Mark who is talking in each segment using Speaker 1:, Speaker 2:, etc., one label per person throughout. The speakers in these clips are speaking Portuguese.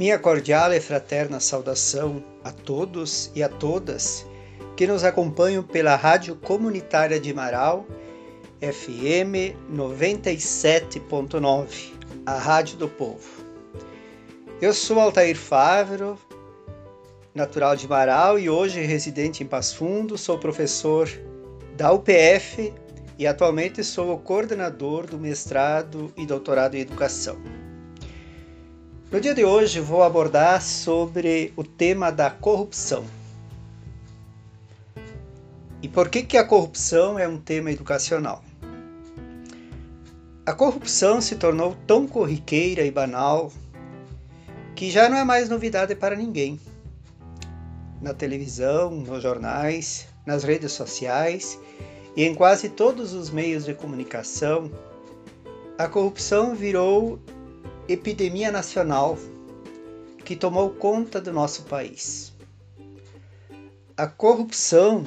Speaker 1: Minha cordial e fraterna saudação a todos e a todas que nos acompanham pela Rádio Comunitária de Marau, FM 97.9, a Rádio do Povo. Eu sou Altair Fávero, natural de Marau e hoje residente em Passo Fundo, sou professor da UPF e atualmente sou o coordenador do mestrado e doutorado em educação. No dia de hoje vou abordar sobre o tema da corrupção. E por que, que a corrupção é um tema educacional? A corrupção se tornou tão corriqueira e banal que já não é mais novidade para ninguém. Na televisão, nos jornais, nas redes sociais e em quase todos os meios de comunicação, a corrupção virou epidemia nacional que tomou conta do nosso país. A corrupção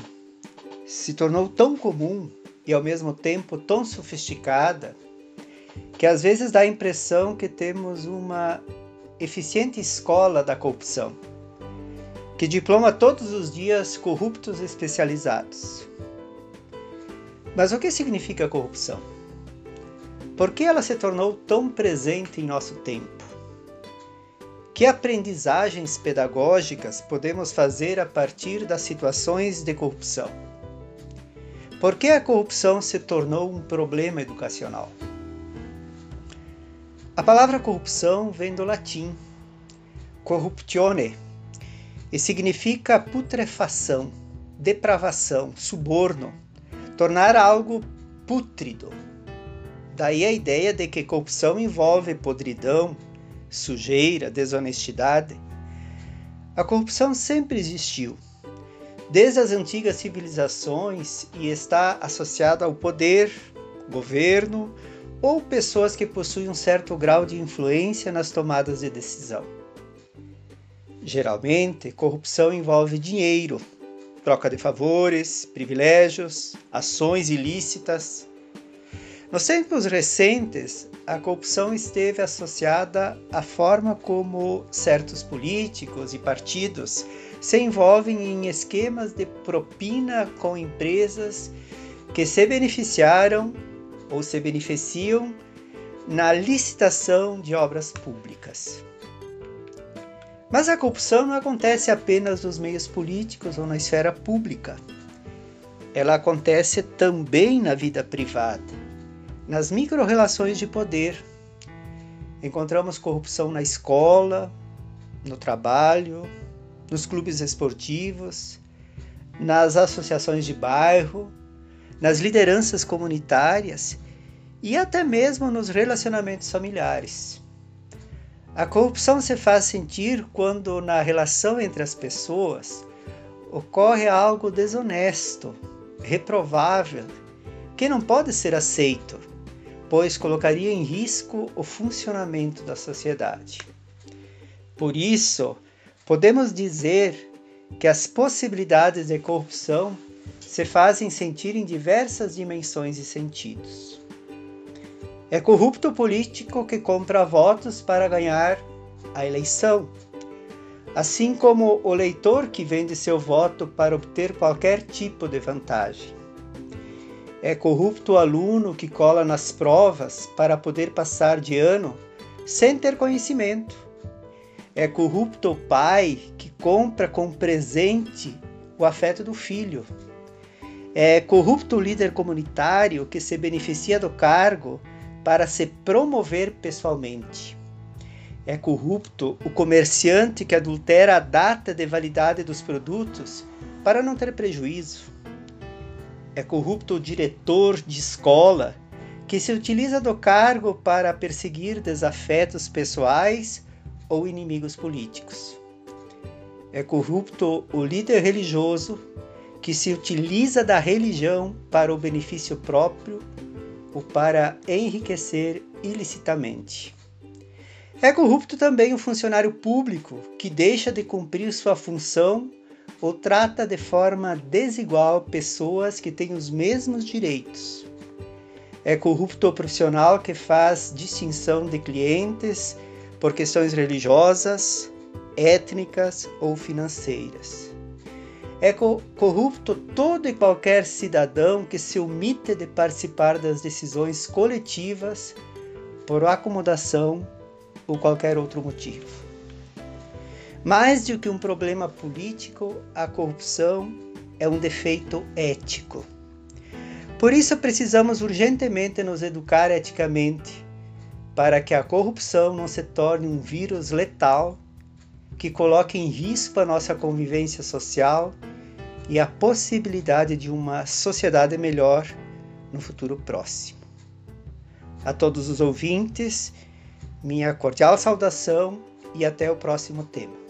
Speaker 1: se tornou tão comum e ao mesmo tempo tão sofisticada que às vezes dá a impressão que temos uma eficiente escola da corrupção, que diploma todos os dias corruptos especializados. Mas o que significa corrupção? Por que ela se tornou tão presente em nosso tempo? Que aprendizagens pedagógicas podemos fazer a partir das situações de corrupção? Por que a corrupção se tornou um problema educacional? A palavra corrupção vem do latim corruptione e significa putrefação, depravação, suborno, tornar algo pútrido, Daí a ideia de que corrupção envolve podridão, sujeira, desonestidade. A corrupção sempre existiu, desde as antigas civilizações e está associada ao poder, governo ou pessoas que possuem um certo grau de influência nas tomadas de decisão. Geralmente, corrupção envolve dinheiro, troca de favores, privilégios, ações ilícitas, nos tempos recentes, a corrupção esteve associada à forma como certos políticos e partidos se envolvem em esquemas de propina com empresas que se beneficiaram ou se beneficiam na licitação de obras públicas. Mas a corrupção não acontece apenas nos meios políticos ou na esfera pública. Ela acontece também na vida privada nas micro-relações de poder. Encontramos corrupção na escola, no trabalho, nos clubes esportivos, nas associações de bairro, nas lideranças comunitárias e até mesmo nos relacionamentos familiares. A corrupção se faz sentir quando na relação entre as pessoas ocorre algo desonesto, reprovável, que não pode ser aceito pois colocaria em risco o funcionamento da sociedade. Por isso, podemos dizer que as possibilidades de corrupção se fazem sentir em diversas dimensões e sentidos. É corrupto o político que compra votos para ganhar a eleição, assim como o leitor que vende seu voto para obter qualquer tipo de vantagem. É corrupto o aluno que cola nas provas para poder passar de ano sem ter conhecimento. É corrupto o pai que compra com presente o afeto do filho. É corrupto o líder comunitário que se beneficia do cargo para se promover pessoalmente. É corrupto o comerciante que adultera a data de validade dos produtos para não ter prejuízo é corrupto o diretor de escola que se utiliza do cargo para perseguir desafetos pessoais ou inimigos políticos. É corrupto o líder religioso que se utiliza da religião para o benefício próprio ou para enriquecer ilicitamente. É corrupto também o funcionário público que deixa de cumprir sua função ou trata de forma desigual pessoas que têm os mesmos direitos. É corrupto o profissional que faz distinção de clientes por questões religiosas, étnicas ou financeiras. É corrupto todo e qualquer cidadão que se omite de participar das decisões coletivas por acomodação ou qualquer outro motivo. Mais do que um problema político, a corrupção é um defeito ético. Por isso, precisamos urgentemente nos educar eticamente para que a corrupção não se torne um vírus letal que coloque em risco a nossa convivência social e a possibilidade de uma sociedade melhor no futuro próximo. A todos os ouvintes, minha cordial saudação e até o próximo tema.